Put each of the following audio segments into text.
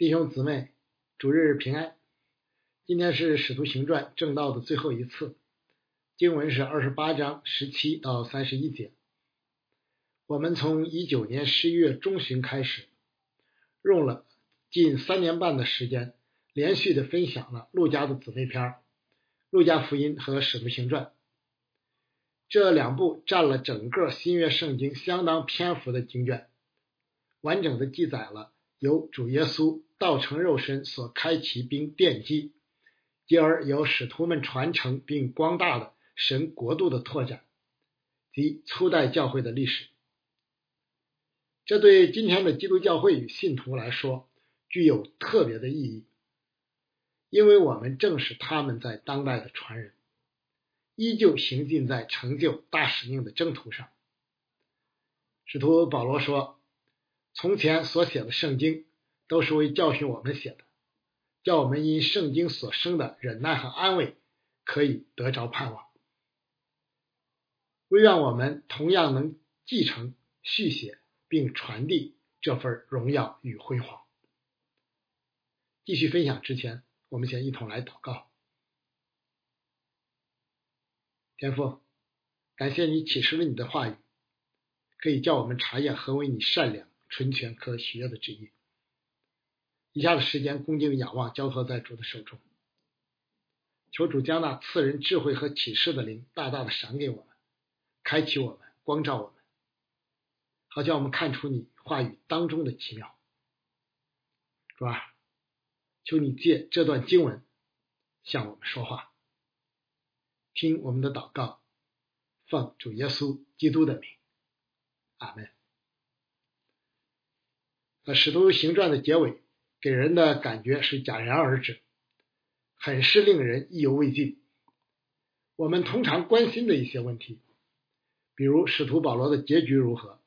弟兄姊妹，主日平安。今天是《使徒行传》正道的最后一次，经文是二十八章十七到三十一节。我们从一九年十一月中旬开始，用了近三年半的时间，连续的分享了路加的姊妹篇《路加福音》和《使徒行传》这两部，占了整个新约圣经相当篇幅的经卷，完整的记载了由主耶稣道成肉身所开启并奠基。继而由使徒们传承并光大的神国度的拓展及初代教会的历史，这对今天的基督教会与信徒来说具有特别的意义，因为我们正是他们在当代的传人，依旧行进在成就大使命的征途上。使徒保罗说：“从前所写的圣经都是为教训我们写的。”叫我们因圣经所生的忍耐和安慰，可以得着盼望。唯愿我们同样能继承、续写并传递这份荣耀与辉煌。继续分享之前，我们先一同来祷告。天父，感谢你启示了你的话语，可以叫我们查验何为你善良、纯全、可喜悦的旨意。以下的时间，恭敬仰望，交托在主的手中。求主将那赐人智慧和启示的灵大大的赏给我们，开启我们，光照我们，好叫我们看出你话语当中的奇妙。主啊，求你借这段经文向我们说话，听我们的祷告，奉主耶稣基督的名，阿门。使徒行传的结尾。给人的感觉是戛然而止，很是令人意犹未尽。我们通常关心的一些问题，比如使徒保罗的结局如何，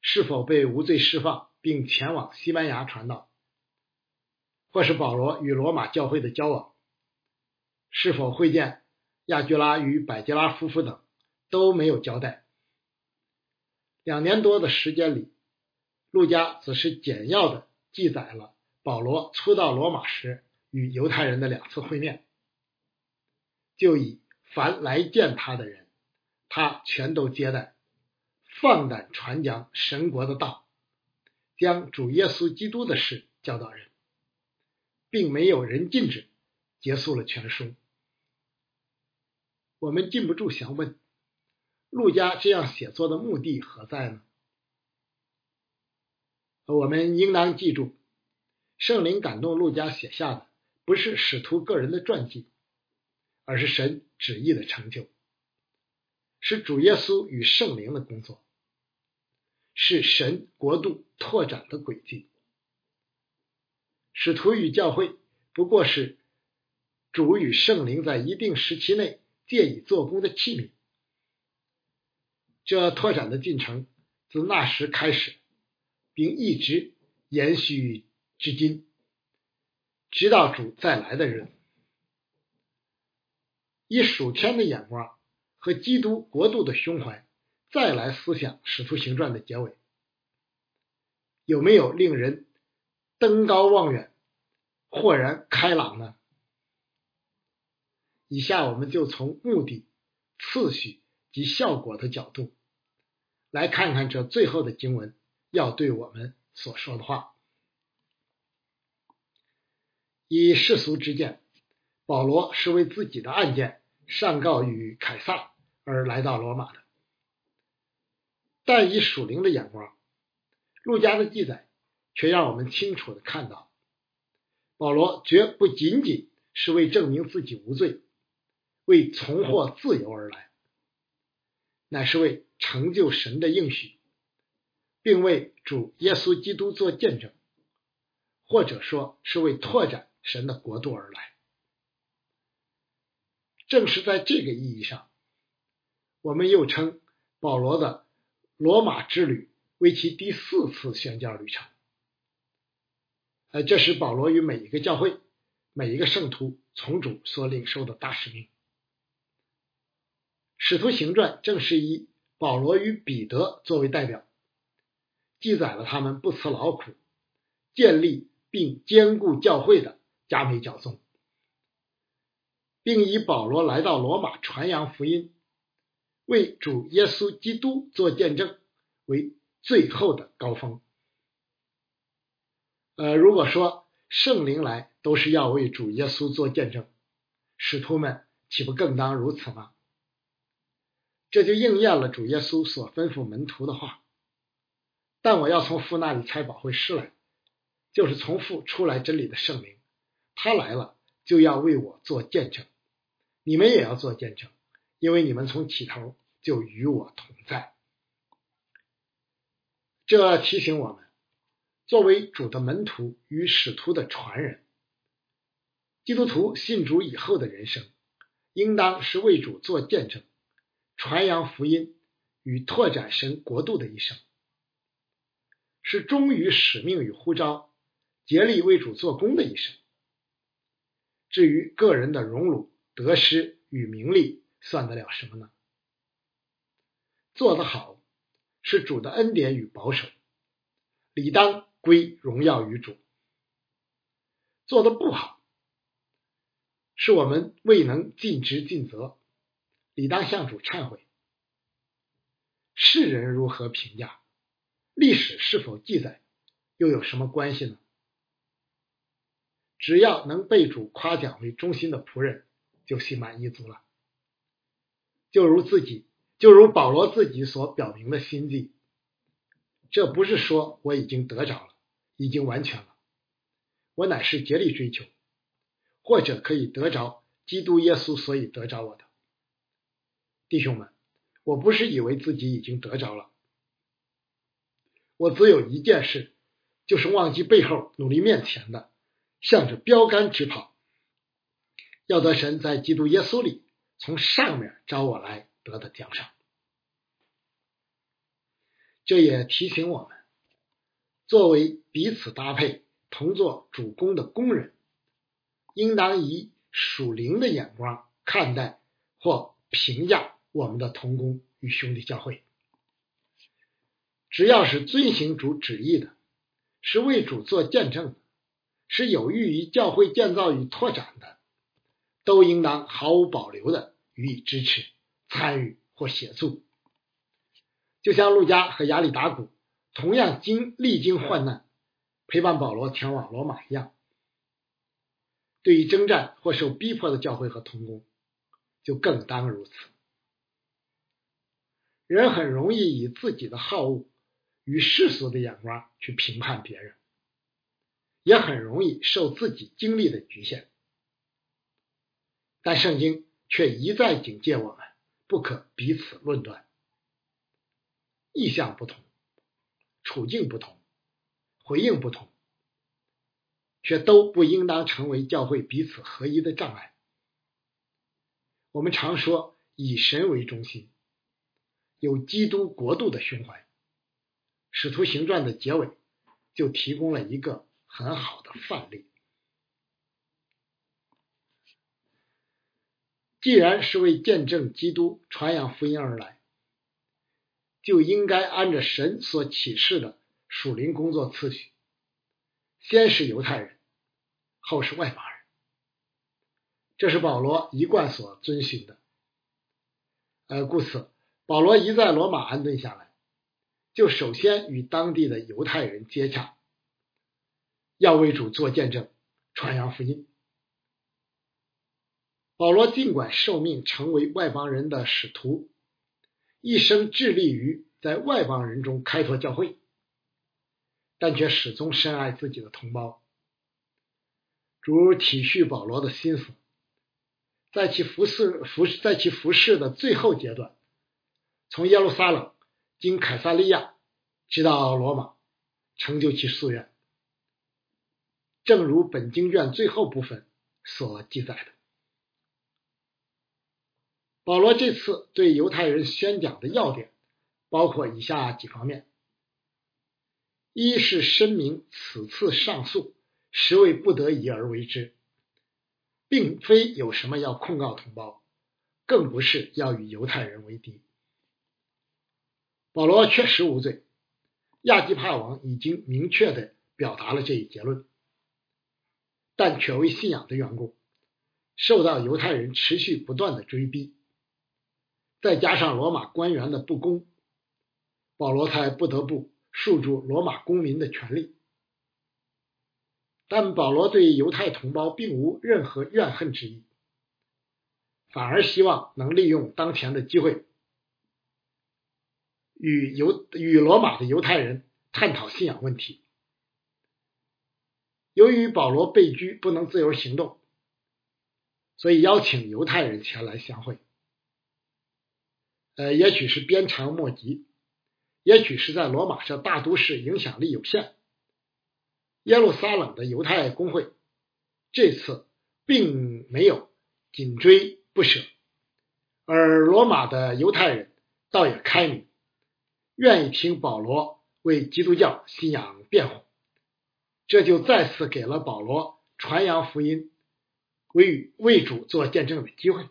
是否被无罪释放并前往西班牙传道，或是保罗与罗马教会的交往，是否会见亚居拉与百基拉夫妇等，都没有交代。两年多的时间里，路加只是简要的记载了。保罗初到罗马时与犹太人的两次会面，就以凡来见他的人，他全都接待，放胆传讲神国的道，将主耶稣基督的事教导人，并没有人禁止，结束了全书。我们禁不住想问：陆家这样写作的目的何在呢？我们应当记住。圣灵感动路加写下的，不是使徒个人的传记，而是神旨意的成就，是主耶稣与圣灵的工作，是神国度拓展的轨迹。使徒与教会不过是主与圣灵在一定时期内借以做工的器皿。这拓展的进程自那时开始，并一直延续。至今，直到主再来的日子，以属天的眼光和基督国度的胸怀，再来思想《使徒行传》的结尾，有没有令人登高望远、豁然开朗呢？以下我们就从目的、次序及效果的角度，来看看这最后的经文要对我们所说的话。以世俗之见，保罗是为自己的案件上告于凯撒而来到罗马的。但以属灵的眼光，路加的记载却让我们清楚的看到，保罗绝不仅仅是为证明自己无罪、为重获自由而来，乃是为成就神的应许，并为主耶稣基督做见证，或者说是为拓展。神的国度而来，正是在这个意义上，我们又称保罗的罗马之旅为其第四次宣教旅程。呃，这是保罗与每一个教会、每一个圣徒从主所领受的大使命。使徒行传正是以保罗与彼得作为代表，记载了他们不辞劳苦、建立。并兼顾教会的加美教宗，并以保罗来到罗马传扬福音，为主耶稣基督做见证为最后的高峰。呃，如果说圣灵来都是要为主耶稣做见证，使徒们岂不更当如此吗？这就应验了主耶稣所吩咐门徒的话。但我要从父那里差保会师来，就是从父出来真理的圣灵，他来了就要为我做见证。你们也要做见证，因为你们从起头就与我同在。这提醒我们，作为主的门徒与使徒的传人，基督徒信主以后的人生，应当是为主做见证。传扬福音与拓展神国度的一生，是忠于使命与呼召、竭力为主做工的一生。至于个人的荣辱、得失与名利，算得了什么呢？做得好是主的恩典与保守，理当归荣耀于主；做得不好，是我们未能尽职尽责。理当向主忏悔。世人如何评价？历史是否记载？又有什么关系呢？只要能被主夸奖为忠心的仆人，就心满意足了。就如自己，就如保罗自己所表明的心迹，这不是说我已经得着了，已经完全了。我乃是竭力追求，或者可以得着基督耶稣，所以得着我的。弟兄们，我不是以为自己已经得着了，我只有一件事，就是忘记背后，努力面前的，向着标杆直跑，要得神在基督耶稣里从上面招我来得的奖赏。这也提醒我们，作为彼此搭配、同做主公的工人，应当以属灵的眼光看待或评价。我们的同工与兄弟教会，只要是遵行主旨意的，是为主做见证的，是有益于教会建造与拓展的，都应当毫无保留的予以支持、参与或协助。就像路加和亚里达古同样经历经患难，陪伴保罗前往罗马一样，对于征战或受逼迫的教会和同工，就更当如此。人很容易以自己的好恶与世俗的眼光去评判别人，也很容易受自己经历的局限。但圣经却一再警戒我们，不可彼此论断。意向不同，处境不同，回应不同，却都不应当成为教会彼此合一的障碍。我们常说以神为中心。有基督国度的胸怀，《使徒行传》的结尾就提供了一个很好的范例。既然是为见证基督、传扬福音而来，就应该按着神所启示的属灵工作次序，先是犹太人，后是外邦人。这是保罗一贯所遵循的。呃，故此。保罗一在罗马安顿下来，就首先与当地的犹太人接洽，要为主做见证，传扬福音。保罗尽管受命成为外邦人的使徒，一生致力于在外邦人中开拓教会，但却始终深爱自己的同胞。主体恤保罗的心思，在其服侍服在其服侍的最后阶段。从耶路撒冷经凯撒利亚直到罗马，成就其夙愿，正如本经卷最后部分所记载的。保罗这次对犹太人宣讲的要点包括以下几方面：一是声明此次上诉实为不得已而为之，并非有什么要控告同胞，更不是要与犹太人为敌。保罗确实无罪，亚基帕王已经明确的表达了这一结论。但却为信仰的缘故，受到犹太人持续不断的追逼，再加上罗马官员的不公，保罗才不得不束住罗马公民的权利。但保罗对犹太同胞并无任何怨恨之意，反而希望能利用当前的机会，与犹与罗马的犹太人探讨信仰问题。由于保罗被拘，不能自由行动，所以邀请犹太人前来相会。呃，也许是鞭长莫及，也许是在罗马这大都市影响力有限。耶路撒冷的犹太公会这次并没有紧追不舍，而罗马的犹太人倒也开明，愿意听保罗为基督教信仰辩护。这就再次给了保罗传扬福音、为为主做见证的机会。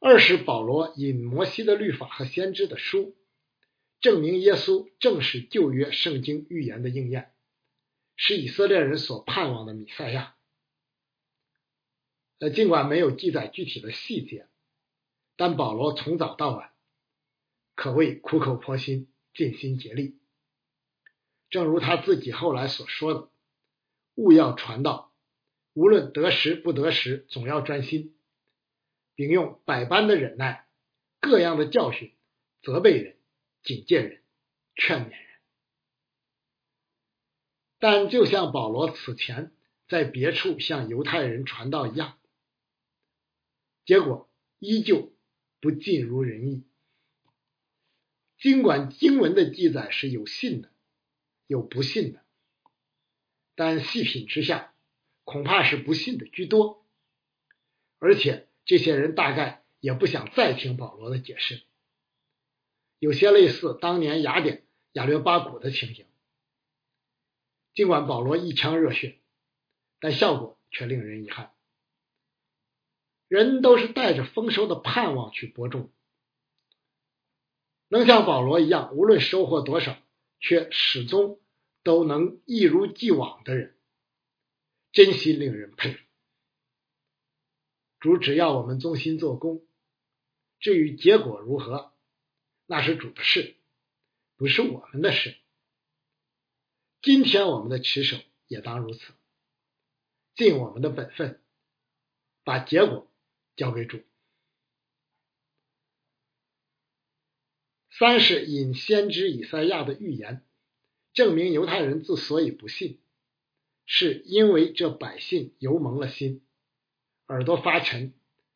二是保罗引摩西的律法和先知的书，证明耶稣正是旧约圣经预言的应验，是以色列人所盼望的弥赛亚。呃，尽管没有记载具体的细节，但保罗从早到晚可谓苦口婆心、尽心竭力。正如他自己后来所说的：“勿要传道，无论得时不得时，总要专心，并用百般的忍耐、各样的教训责备人、警戒人、劝勉人。”但就像保罗此前在别处向犹太人传道一样，结果依旧不尽如人意。尽管经文的记载是有信的。有不信的，但细品之下，恐怕是不信的居多。而且这些人大概也不想再听保罗的解释，有些类似当年雅典亚略巴古的情形。尽管保罗一腔热血，但效果却令人遗憾。人都是带着丰收的盼望去播种，能像保罗一样，无论收获多少。却始终都能一如既往的人，真心令人佩服。主只要我们忠心做工，至于结果如何，那是主的事，不是我们的事。今天我们的持守也当如此，尽我们的本分，把结果交给主。三是引先知以赛亚的预言，证明犹太人之所以不信，是因为这百姓油蒙了心，耳朵发沉，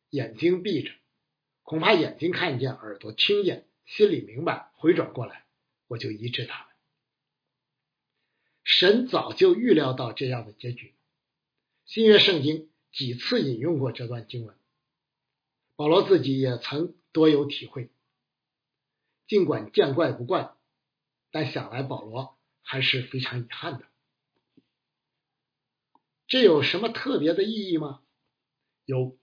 眼睛闭着，恐怕眼睛看见，耳朵听见，心里明白，回转过来，我就医治他们。神早就预料到这样的结局，新约圣经几次引用过这段经文，保罗自己也曾多有体会。尽管见怪不怪，但想来保罗还是非常遗憾的。这有什么特别的意义吗？有，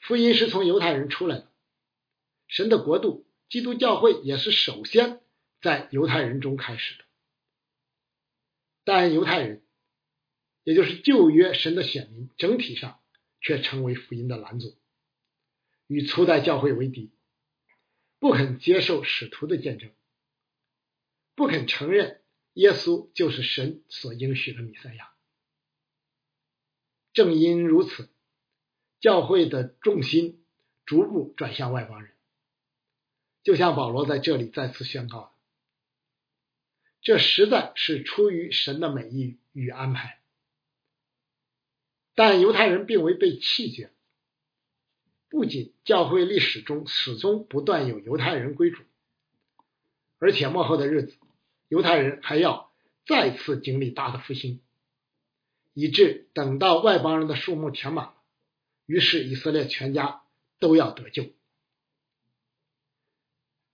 福音是从犹太人出来的，神的国度，基督教会也是首先在犹太人中开始的。但犹太人，也就是旧约神的选民，整体上却成为福音的拦阻，与初代教会为敌。不肯接受使徒的见证，不肯承认耶稣就是神所应许的弥赛亚。正因如此，教会的重心逐步转向外邦人，就像保罗在这里再次宣告的，这实在是出于神的美意与安排。但犹太人并未被弃绝。不仅教会历史中始终不断有犹太人归主，而且末后的日子，犹太人还要再次经历大的复兴，以致等到外邦人的数目填满了，于是以色列全家都要得救。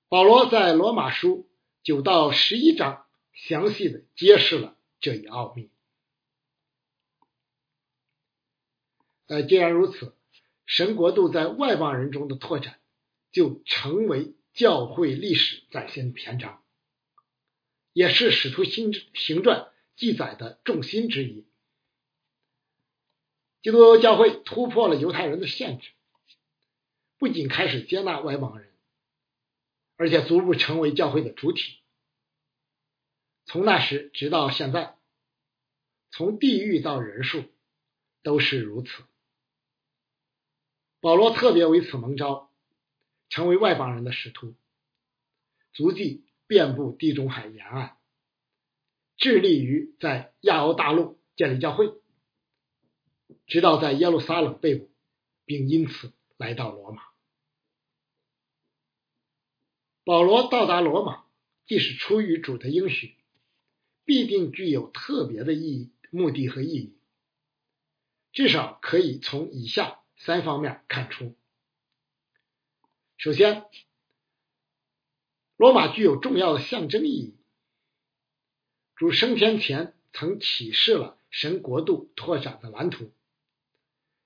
保罗在罗马书九到十一章详细的揭示了这一奥秘。呃，既然如此。神国度在外邦人中的拓展，就成为教会历史展现的篇章，也是使徒行行传记载的重心之一。基督教会突破了犹太人的限制，不仅开始接纳外邦人，而且逐步成为教会的主体。从那时直到现在，从地域到人数都是如此。保罗特别为此蒙召，成为外邦人的使徒，足迹遍布地中海沿岸，致力于在亚欧大陆建立教会。直到在耶路撒冷被捕，并因此来到罗马。保罗到达罗马，既是出于主的应许，必定具有特别的意义、目的和意义。至少可以从以下三方面看出：首先，罗马具有重要的象征意义。主升天前曾启示了神国度拓展的蓝图。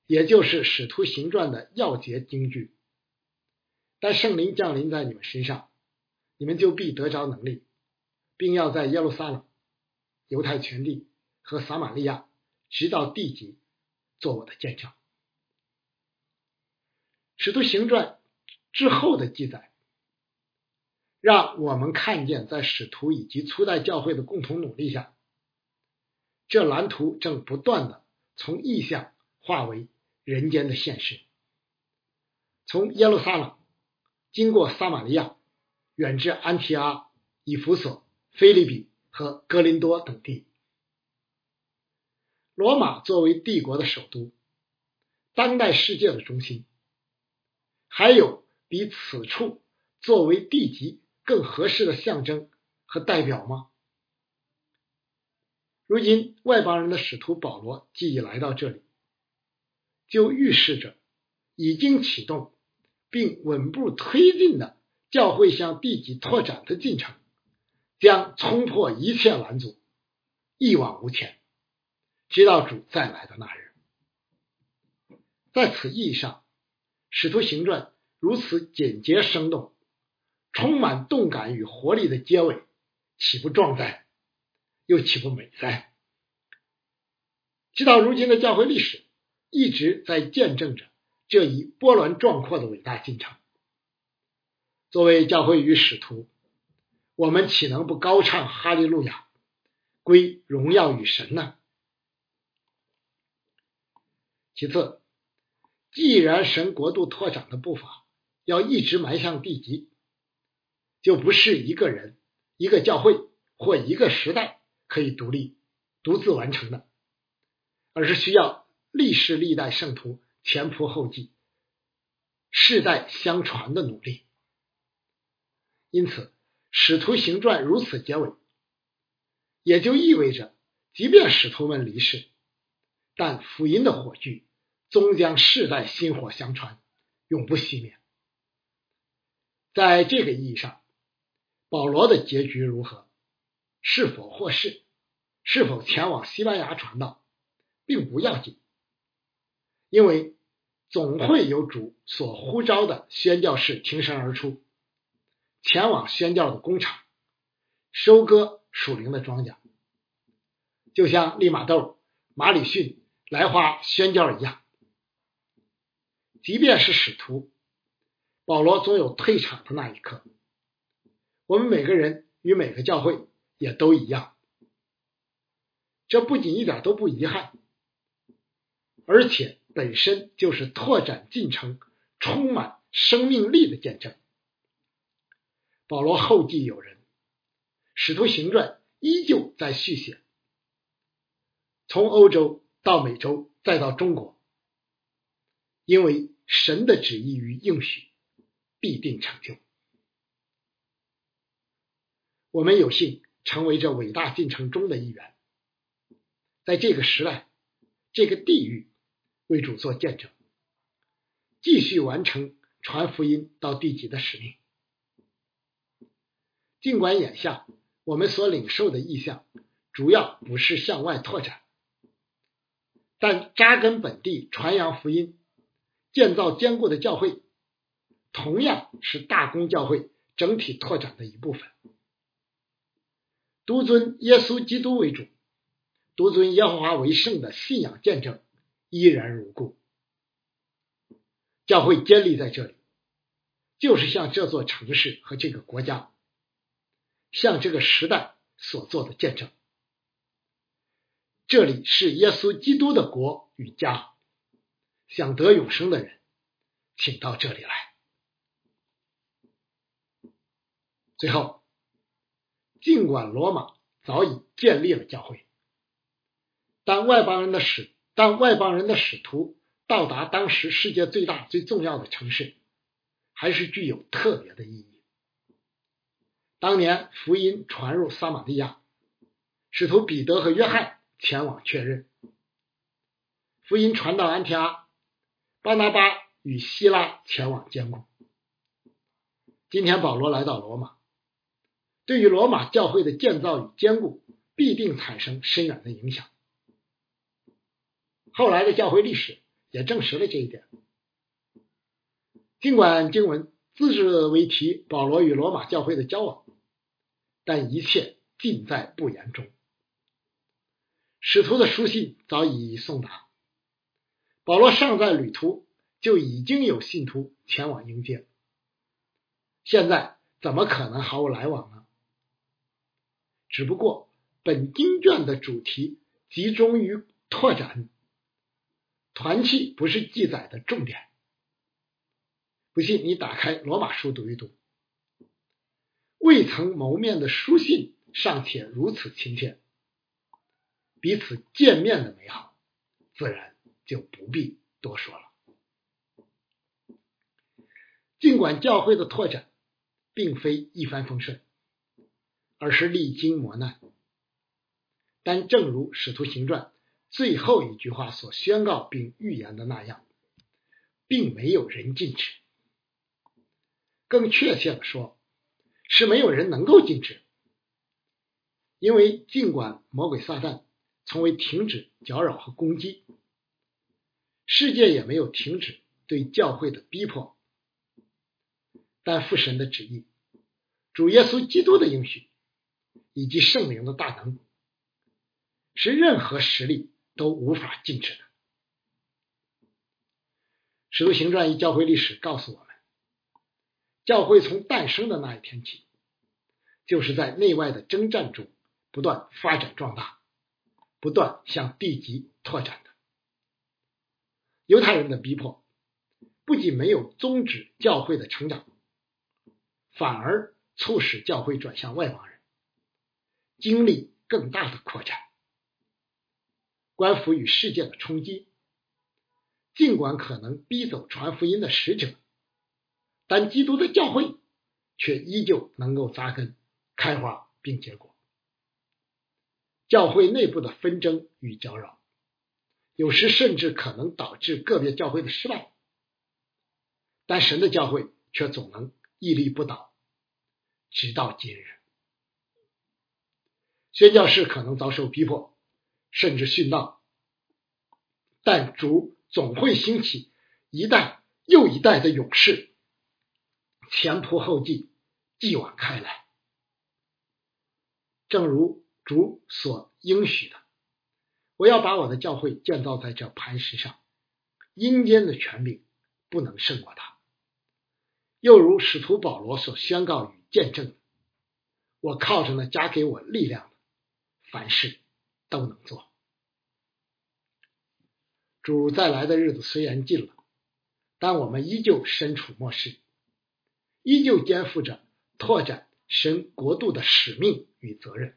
也就是《使徒行传》的要节经句，但圣灵降临在你们身上，你们就必得着能力，并要在耶路撒冷、犹太全地和撒玛利亚，直到地极，做我的见证。《使徒行传》之后的记载，让我们看见，在使徒以及初代教会的共同努力下，这蓝图正不断的从意象化为。人间的现实，从耶路撒冷经过撒玛利亚，远至安提阿、以弗所、菲利比和哥林多等地。罗马作为帝国的首都，当代世界的中心，还有比此处作为地级更合适的象征和代表吗？如今，外邦人的使徒保罗既已来到这里。就预示着已经启动并稳步推进的教会向地级拓展的进程，将冲破一切拦阻，一往无前，直到主再来的那日。在此意义上，《使徒行传》如此简洁生动、充满动感与活力的结尾，岂不壮哉？又岂不美哉？直到如今的教会历史。一直在见证着这一波澜壮阔的伟大进程。作为教会与使徒，我们岂能不高唱哈利路亚，归荣耀与神呢？其次，既然神国度拓展的步伐要一直埋向地极，就不是一个人、一个教会或一个时代可以独立、独自完成的，而是需要。历世历代圣徒前仆后继、世代相传的努力，因此《使徒行传》如此结尾，也就意味着，即便使徒们离世，但福音的火炬终将世代薪火相传，永不熄灭。在这个意义上，保罗的结局如何，是否获释，是否前往西班牙传道，并不要紧。因为总会有主所呼召的宣教士挺身而出，前往宣教的工厂，收割属灵的庄稼，就像利玛窦、马里逊、来华宣教一样。即便是使徒保罗，总有退场的那一刻。我们每个人与每个教会也都一样，这不仅一点都不遗憾，而且。本身就是拓展进程充满生命力的见证。保罗后继有人，《使徒行传》依旧在续写，从欧洲到美洲再到中国，因为神的旨意与应许必定成就。我们有幸成为这伟大进程中的一员，在这个时代，这个地域。为主做见证，继续完成传福音到地极的使命。尽管眼下我们所领受的意向主要不是向外拓展，但扎根本地传扬福音、建造坚固的教会，同样是大公教会整体拓展的一部分。独尊耶稣基督为主，独尊耶和华为圣的信仰见证依然如故。教会建立在这里，就是向这座城市和这个国家，向这个时代所做的见证。这里是耶稣基督的国与家，想得永生的人，请到这里来。最后，尽管罗马早已建立了教会，但外邦人的使当外邦人的使徒到达当时世界最大最重要的城市，还是具有特别的意义。当年福音传入撒玛利亚，使徒彼得和约翰前往确认；福音传到安提阿，巴拿巴与希拉前往监固。今天保罗来到罗马。对于罗马教会的建造与坚固，必定产生深远的影响。后来的教会历史也证实了这一点。尽管经文字字为提保罗与罗马教会的交往，但一切尽在不言中。使徒的书信早已送达，保罗尚在旅途，就已经有信徒前往迎接。现在怎么可能毫无来往呢？只不过本经卷的主题集中于拓展，团契不是记载的重点。不信你打开罗马书读一读，未曾谋面的书信尚且如此亲切，彼此见面的美好，自然就不必多说了。尽管教会的拓展并非一帆风顺。而是历经磨难，但正如《使徒行传》最后一句话所宣告并预言的那样，并没有人禁止。更确切的说，是没有人能够禁止，因为尽管魔鬼撒旦从未停止搅扰和攻击，世界也没有停止对教会的逼迫，但父神的旨意，主耶稣基督的应许。以及圣灵的大能，是任何实力都无法禁止的。使徒行传一教会历史告诉我们，教会从诞生的那一天起，就是在内外的征战中不断发展壮大，不断向地极拓展的。犹太人的逼迫不仅没有终止教会的成长，反而促使教会转向外邦人。经历更大的扩展，官府与世界的冲击，尽管可能逼走传福音的使者，但基督的教会却依旧能够扎根、开花并结果。教会内部的纷争与搅扰，有时甚至可能导致个别教会的失败，但神的教会却总能屹立不倒，直到今日。宣教士可能遭受逼迫，甚至殉道，但主总会兴起一代又一代的勇士，前仆后继，继往开来。正如主所应许的：“我要把我的教会建造在这磐石上，阴间的权柄不能胜过他。”又如使徒保罗所宣告与见证：“我靠着那加给我力量。”凡事都能做。主再来的日子虽然近了，但我们依旧身处末世，依旧肩负着拓展神国度的使命与责任，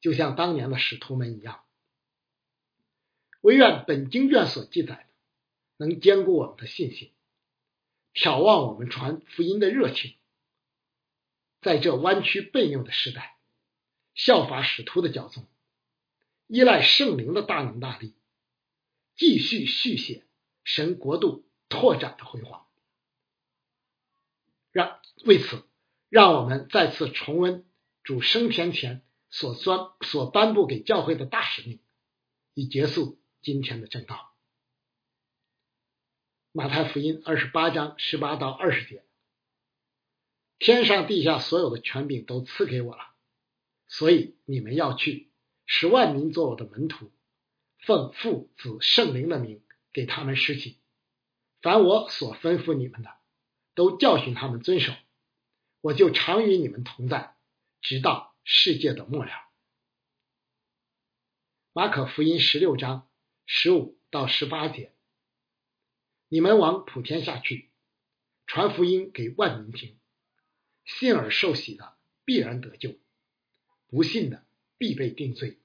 就像当年的使徒们一样。唯愿本经卷所记载的，能兼顾我们的信心，眺望我们传福音的热情，在这弯曲悖拗的时代。效法使徒的教宗，依赖圣灵的大能大力，继续续写神国度拓展的辉煌。让为此，让我们再次重温主升天前所专所颁布给教会的大使命，以结束今天的正道。马太福音二十八章十八到二十节：天上地下所有的权柄都赐给我了。所以你们要去，使万民做我的门徒，奉父子圣灵的名给他们施洗。凡我所吩咐你们的，都教训他们遵守。我就常与你们同在，直到世界的末了。马可福音十六章十五到十八节：你们往普天下去，传福音给万民听。信而受洗的必然得救，不信的必被定罪。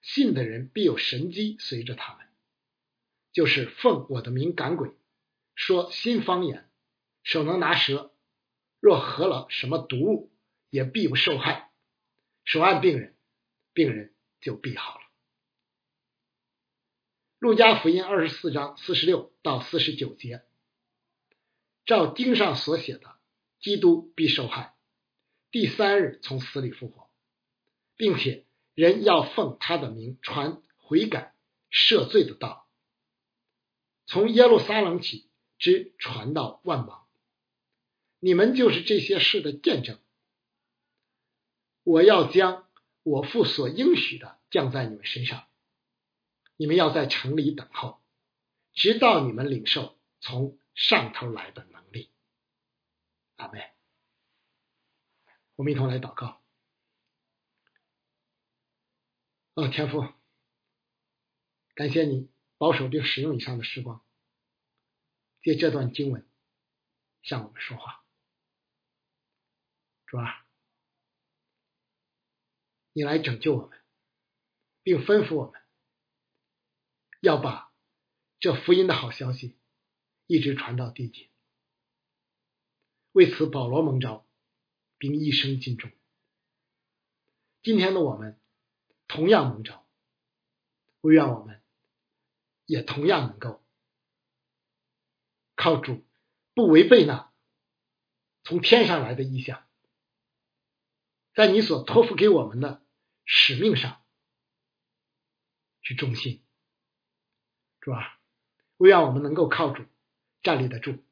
信的人必有神机随着他们，就是奉我的名赶鬼，说新方言，手能拿蛇，若合了什么毒物，也必不受害。手按病人，病人就必好了。路加福音二十四章四十六到四十九节，照经上所写的。基督必受害，第三日从死里复活，并且人要奉他的名传悔改赦罪的道，从耶路撒冷起，直传到万邦。你们就是这些事的见证。我要将我父所应许的降在你们身上，你们要在城里等候，直到你们领受从上头来的能力。阿妹，我们一同来祷告。哦，天父，感谢你保守并使用以上的时光，借这段经文向我们说话。主啊，你来拯救我们，并吩咐我们要把这福音的好消息一直传到地极。为此，保罗蒙召，并一生尽忠。今天的我们同样蒙召，我愿我们也同样能够靠主，不违背那从天上来的意向，在你所托付给我们的使命上去忠心，主啊，我愿我们能够靠主站立得住，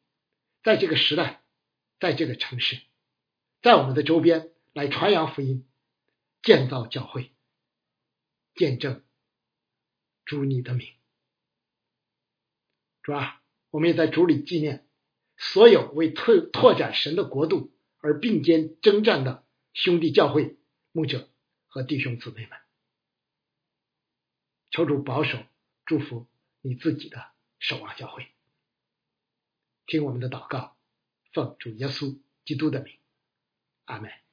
在这个时代。在这个城市，在我们的周边来传扬福音，建造教会，见证主你的名。主啊，我们也在主里纪念所有为拓拓展神的国度而并肩征战的兄弟教会牧者和弟兄姊妹们。求主保守祝福你自己的守望教会，听我们的祷告。奉主耶稣基督的名，阿门。